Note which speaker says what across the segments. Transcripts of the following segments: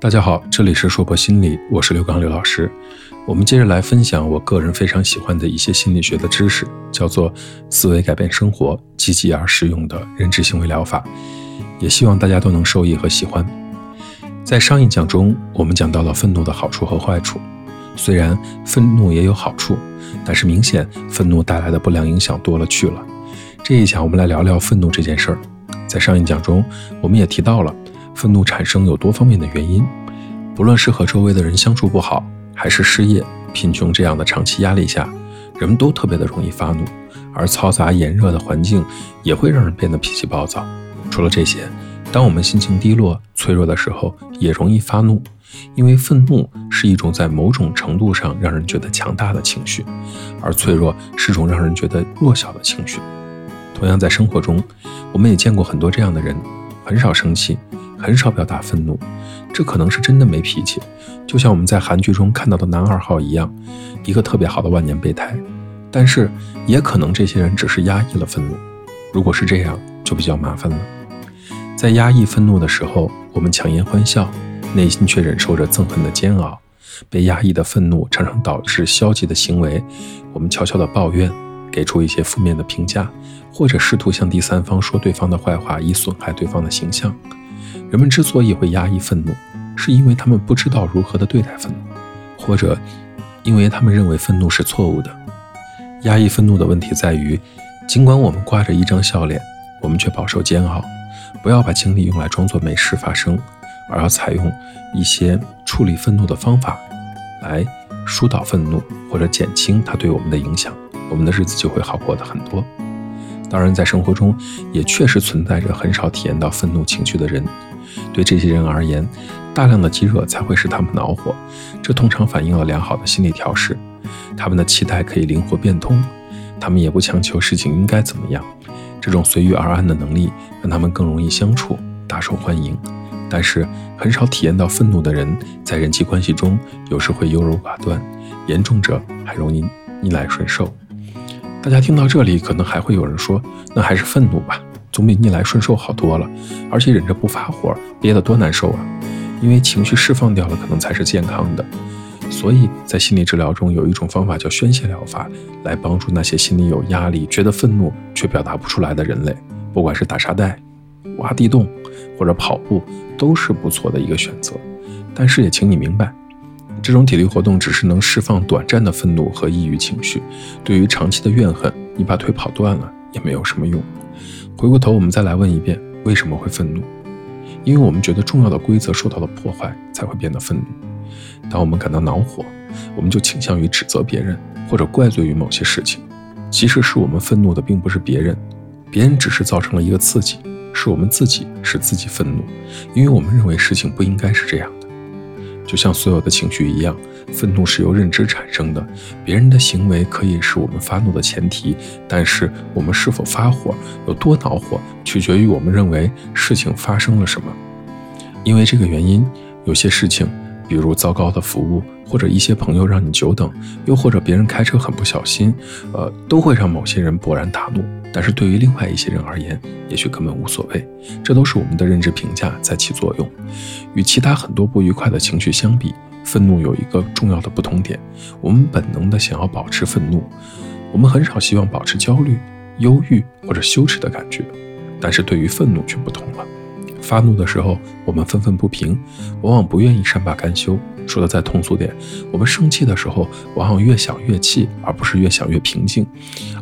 Speaker 1: 大家好，这里是说博心理，我是刘刚刘老师。我们接着来分享我个人非常喜欢的一些心理学的知识，叫做思维改变生活，积极而实用的认知行为疗法。也希望大家都能受益和喜欢。在上一讲中，我们讲到了愤怒的好处和坏处。虽然愤怒也有好处，但是明显愤怒带来的不良影响多了去了。这一讲我们来聊聊愤怒这件事儿。在上一讲中，我们也提到了。愤怒产生有多方面的原因，不论是和周围的人相处不好，还是失业、贫穷这样的长期压力下，人们都特别的容易发怒，而嘈杂炎热的环境也会让人变得脾气暴躁。除了这些，当我们心情低落、脆弱的时候，也容易发怒，因为愤怒是一种在某种程度上让人觉得强大的情绪，而脆弱是种让人觉得弱小的情绪。同样，在生活中，我们也见过很多这样的人，很少生气。很少表达愤怒，这可能是真的没脾气，就像我们在韩剧中看到的男二号一样，一个特别好的万年备胎。但是也可能这些人只是压抑了愤怒，如果是这样，就比较麻烦了。在压抑愤怒的时候，我们强颜欢笑，内心却忍受着憎恨的煎熬。被压抑的愤怒常常导致消极的行为，我们悄悄的抱怨，给出一些负面的评价，或者试图向第三方说对方的坏话，以损害对方的形象。人们之所以会压抑愤怒，是因为他们不知道如何的对待愤怒，或者因为他们认为愤怒是错误的。压抑愤怒的问题在于，尽管我们挂着一张笑脸，我们却饱受煎熬。不要把精力用来装作没事发生，而要采用一些处理愤怒的方法，来疏导愤怒或者减轻它对我们的影响，我们的日子就会好过的很多。当然，在生活中也确实存在着很少体验到愤怒情绪的人。对这些人而言，大量的积热才会使他们恼火。这通常反映了良好的心理调试。他们的期待可以灵活变通，他们也不强求事情应该怎么样。这种随遇而安的能力让他们更容易相处，大受欢迎。但是，很少体验到愤怒的人，在人际关系中有时会优柔寡断，严重者还容易逆来顺受。大家听到这里，可能还会有人说：“那还是愤怒吧。”总比逆来顺受好多了，而且忍着不发火，憋得多难受啊！因为情绪释放掉了，可能才是健康的。所以在心理治疗中，有一种方法叫宣泄疗法，来帮助那些心里有压力、觉得愤怒却表达不出来的人类。不管是打沙袋、挖地洞或者跑步，都是不错的一个选择。但是也请你明白，这种体力活动只是能释放短暂的愤怒和抑郁情绪，对于长期的怨恨，你把腿跑断了也没有什么用。回过头，我们再来问一遍：为什么会愤怒？因为我们觉得重要的规则受到了破坏，才会变得愤怒。当我们感到恼火，我们就倾向于指责别人或者怪罪于某些事情。其实是我们愤怒的，并不是别人，别人只是造成了一个刺激，是我们自己使自己愤怒，因为我们认为事情不应该是这样。就像所有的情绪一样。愤怒是由认知产生的，别人的行为可以是我们发怒的前提，但是我们是否发火、有多恼火，取决于我们认为事情发生了什么。因为这个原因，有些事情，比如糟糕的服务，或者一些朋友让你久等，又或者别人开车很不小心，呃，都会让某些人勃然大怒。但是对于另外一些人而言，也许根本无所谓。这都是我们的认知评价在起作用。与其他很多不愉快的情绪相比。愤怒有一个重要的不同点，我们本能的想要保持愤怒，我们很少希望保持焦虑、忧郁或者羞耻的感觉，但是对于愤怒却不同了。发怒的时候，我们愤愤不平，往往不愿意善罢甘休。说的再通俗点，我们生气的时候，往往越想越气，而不是越想越平静。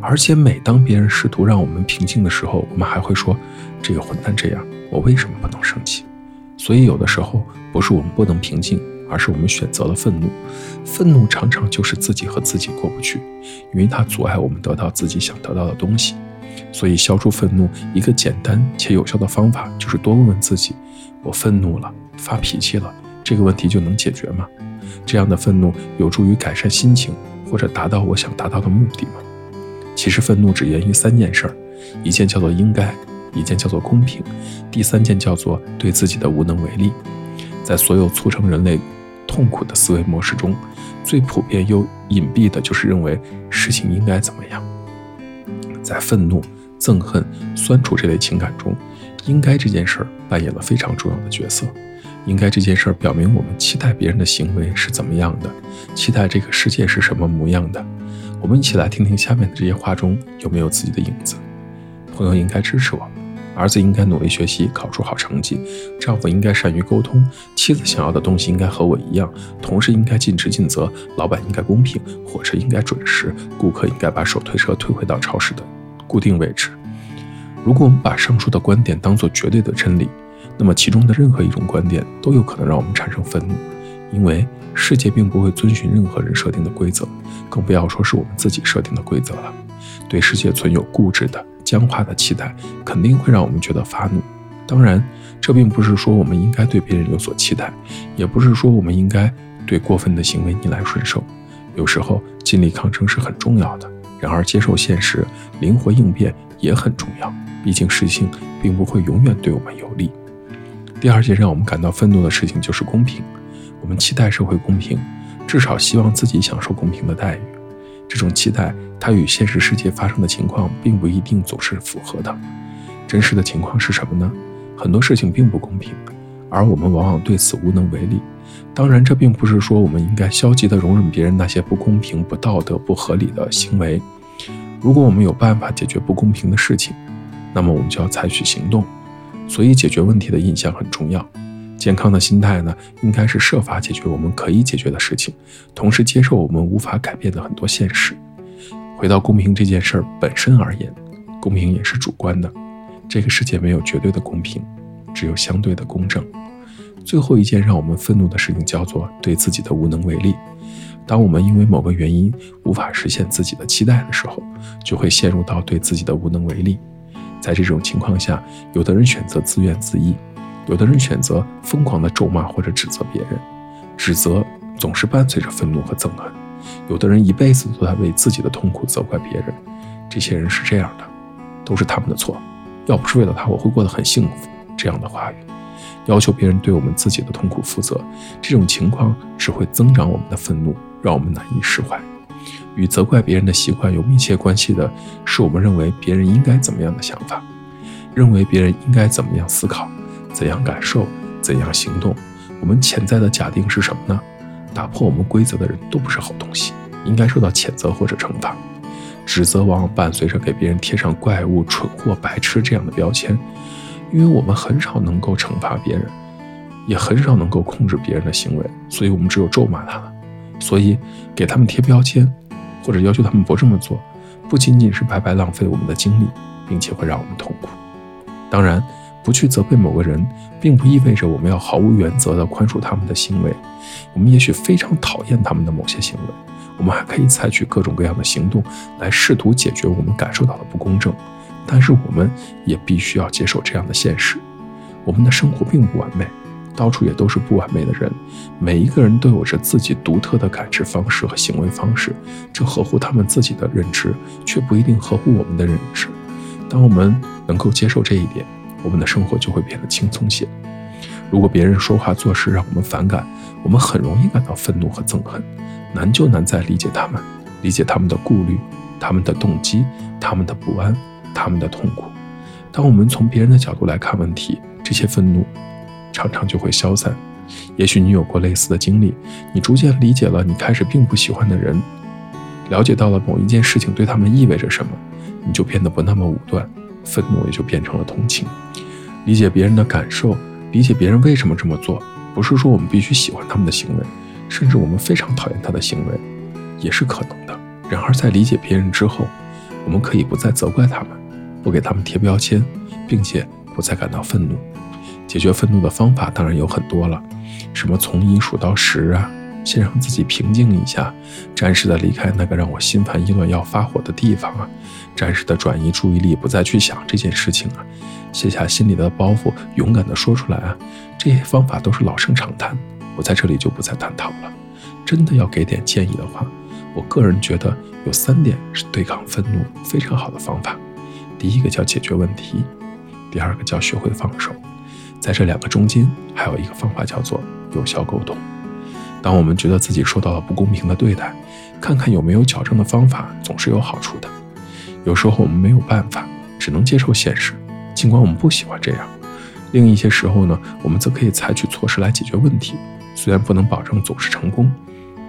Speaker 1: 而且每当别人试图让我们平静的时候，我们还会说：“这个混蛋这样，我为什么不能生气？”所以有的时候不是我们不能平静。而是我们选择了愤怒，愤怒常常就是自己和自己过不去，因为它阻碍我们得到自己想得到的东西。所以，消除愤怒一个简单且有效的方法，就是多问问自己：我愤怒了，发脾气了，这个问题就能解决吗？这样的愤怒有助于改善心情，或者达到我想达到的目的吗？其实，愤怒只源于三件事儿：一件叫做应该，一件叫做公平，第三件叫做对自己的无能为力。在所有促成人类痛苦的思维模式中，最普遍又隐蔽的就是认为事情应该怎么样。在愤怒、憎恨、酸楚这类情感中，应该这件事儿扮演了非常重要的角色。应该这件事儿表明我们期待别人的行为是怎么样的，期待这个世界是什么模样的。我们一起来听听下面的这些话中有没有自己的影子。朋友应该支持我，儿子应该努力学习，考出好成绩，丈夫应该善于沟通，妻子想要的东西应该和我一样，同事应该尽职尽责，老板应该公平，火车应该准时，顾客应该把手推车推回到超市的固定位置。如果我们把上述的观点当作绝对的真理，那么其中的任何一种观点都有可能让我们产生愤怒，因为世界并不会遵循任何人设定的规则，更不要说是我们自己设定的规则了。对世界存有固执的、僵化的期待，肯定会让我们觉得发怒。当然，这并不是说我们应该对别人有所期待，也不是说我们应该对过分的行为逆来顺受。有时候尽力抗争是很重要的，然而接受现实、灵活应变也很重要。毕竟事情并不会永远对我们有利。第二件让我们感到愤怒的事情就是公平。我们期待社会公平，至少希望自己享受公平的待遇。这种期待，它与现实世界发生的情况并不一定总是符合的。真实的情况是什么呢？很多事情并不公平，而我们往往对此无能为力。当然，这并不是说我们应该消极地容忍别人那些不公平、不道德、不合理的行为。如果我们有办法解决不公平的事情，那么我们就要采取行动，所以解决问题的印象很重要。健康的心态呢，应该是设法解决我们可以解决的事情，同时接受我们无法改变的很多现实。回到公平这件事儿本身而言，公平也是主观的。这个世界没有绝对的公平，只有相对的公正。最后一件让我们愤怒的事情叫做对自己的无能为力。当我们因为某个原因无法实现自己的期待的时候，就会陷入到对自己的无能为力。在这种情况下，有的人选择自怨自艾，有的人选择疯狂的咒骂或者指责别人。指责总是伴随着愤怒和憎恨。有的人一辈子都在为自己的痛苦责怪别人。这些人是这样的，都是他们的错。要不是为了他，我会过得很幸福。这样的话语，要求别人对我们自己的痛苦负责，这种情况只会增长我们的愤怒，让我们难以释怀。与责怪别人的习惯有密切关系的是，我们认为别人应该怎么样的想法，认为别人应该怎么样思考、怎样感受、怎样行动。我们潜在的假定是什么呢？打破我们规则的人都不是好东西，应该受到谴责或者惩罚。指责往往伴随着给别人贴上怪物、蠢货、白痴这样的标签，因为我们很少能够惩罚别人，也很少能够控制别人的行为，所以我们只有咒骂他们。所以，给他们贴标签，或者要求他们不这么做，不仅仅是白白浪费我们的精力，并且会让我们痛苦。当然，不去责备某个人，并不意味着我们要毫无原则地宽恕他们的行为。我们也许非常讨厌他们的某些行为，我们还可以采取各种各样的行动来试图解决我们感受到的不公正。但是，我们也必须要接受这样的现实：我们的生活并不完美。到处也都是不完美的人，每一个人都有着自己独特的感知方式和行为方式，这合乎他们自己的认知，却不一定合乎我们的认知。当我们能够接受这一点，我们的生活就会变得轻松些。如果别人说话做事让我们反感，我们很容易感到愤怒和憎恨，难就难在理解他们，理解他们的顾虑、他们的动机、他们的不安、他们的痛苦。当我们从别人的角度来看问题，这些愤怒。常常就会消散。也许你有过类似的经历，你逐渐理解了你开始并不喜欢的人，了解到了某一件事情对他们意味着什么，你就变得不那么武断，愤怒也就变成了同情。理解别人的感受，理解别人为什么这么做，不是说我们必须喜欢他们的行为，甚至我们非常讨厌他的行为，也是可能的。然而在理解别人之后，我们可以不再责怪他们，不给他们贴标签，并且不再感到愤怒。解决愤怒的方法当然有很多了，什么从一数到十啊，先让自己平静一下，暂时的离开那个让我心烦意乱要发火的地方啊，暂时的转移注意力，不再去想这件事情啊，卸下心里的包袱，勇敢的说出来啊，这些方法都是老生常谈，我在这里就不再探讨了。真的要给点建议的话，我个人觉得有三点是对抗愤怒非常好的方法，第一个叫解决问题，第二个叫学会放手。在这两个中间，还有一个方法叫做有效沟通。当我们觉得自己受到了不公平的对待，看看有没有矫正的方法，总是有好处的。有时候我们没有办法，只能接受现实，尽管我们不喜欢这样。另一些时候呢，我们则可以采取措施来解决问题。虽然不能保证总是成功，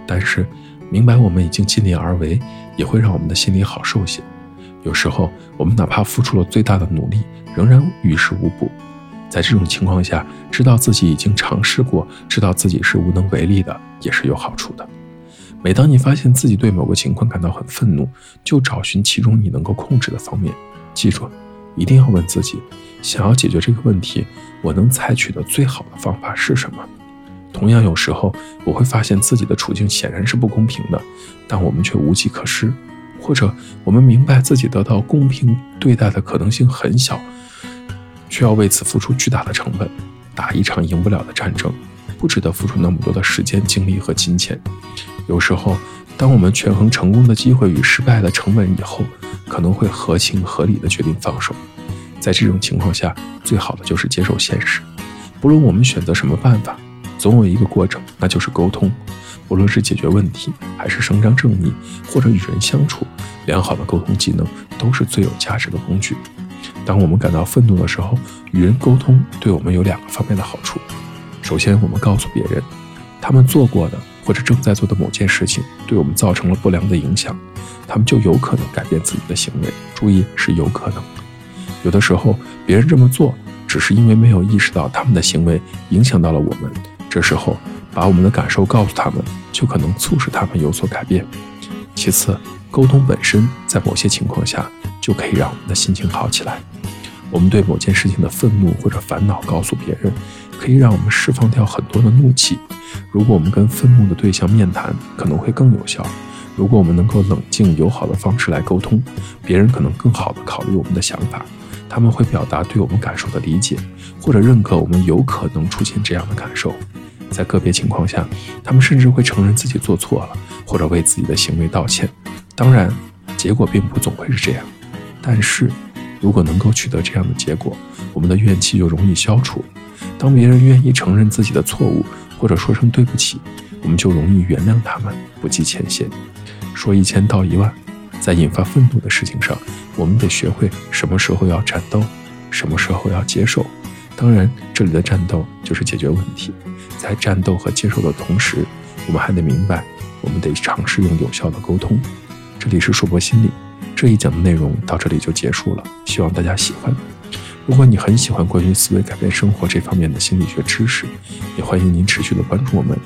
Speaker 1: 但是明白我们已经尽力而为，也会让我们的心里好受些。有时候，我们哪怕付出了最大的努力，仍然于事无补。在这种情况下，知道自己已经尝试过，知道自己是无能为力的，也是有好处的。每当你发现自己对某个情况感到很愤怒，就找寻其中你能够控制的方面。记住，一定要问自己：想要解决这个问题，我能采取的最好的方法是什么？同样，有时候我会发现自己的处境显然是不公平的，但我们却无计可施，或者我们明白自己得到公平对待的可能性很小，却要为此付出巨大的成本。打一场赢不了的战争，不值得付出那么多的时间、精力和金钱。有时候，当我们权衡成功的机会与失败的成本以后，可能会合情合理的决定放手。在这种情况下，最好的就是接受现实。不论我们选择什么办法。总有一个过程，那就是沟通。无论是解决问题，还是伸张正义，或者与人相处，良好的沟通技能都是最有价值的工具。当我们感到愤怒的时候，与人沟通对我们有两个方面的好处。首先，我们告诉别人，他们做过的或者正在做的某件事情对我们造成了不良的影响，他们就有可能改变自己的行为。注意，是有可能。有的时候，别人这么做，只是因为没有意识到他们的行为影响到了我们。这时候，把我们的感受告诉他们，就可能促使他们有所改变。其次，沟通本身在某些情况下就可以让我们的心情好起来。我们对某件事情的愤怒或者烦恼告诉别人，可以让我们释放掉很多的怒气。如果我们跟愤怒的对象面谈，可能会更有效。如果我们能够冷静友好的方式来沟通，别人可能更好的考虑我们的想法。他们会表达对我们感受的理解，或者认可我们有可能出现这样的感受。在个别情况下，他们甚至会承认自己做错了，或者为自己的行为道歉。当然，结果并不总会是这样。但是，如果能够取得这样的结果，我们的怨气就容易消除。当别人愿意承认自己的错误，或者说声对不起，我们就容易原谅他们，不计前嫌。说一千道一万，在引发愤怒的事情上，我们得学会什么时候要战斗，什么时候要接受。当然，这里的战斗就是解决问题。在战斗和接受的同时，我们还得明白，我们得尝试用有效的沟通。这里是硕博心理，这一讲的内容到这里就结束了，希望大家喜欢。如果你很喜欢关于思维改变生活这方面的心理学知识，也欢迎您持续的关注我们。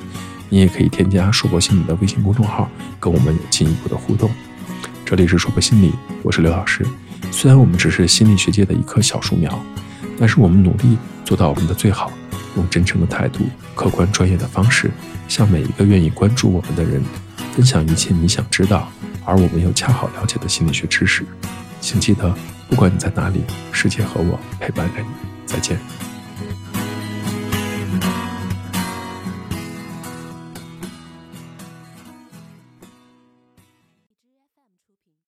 Speaker 1: 你也可以添加硕博心理的微信公众号，跟我们有进一步的互动。这里是硕博心理，我是刘老师。虽然我们只是心理学界的一棵小树苗，但是我们努力做到我们的最好。用真诚的态度、客观专业的方式，向每一个愿意关注我们的人，分享一切你想知道而我们又恰好了解的心理学知识。请记得，不管你在哪里，世界和我陪伴着你。再见。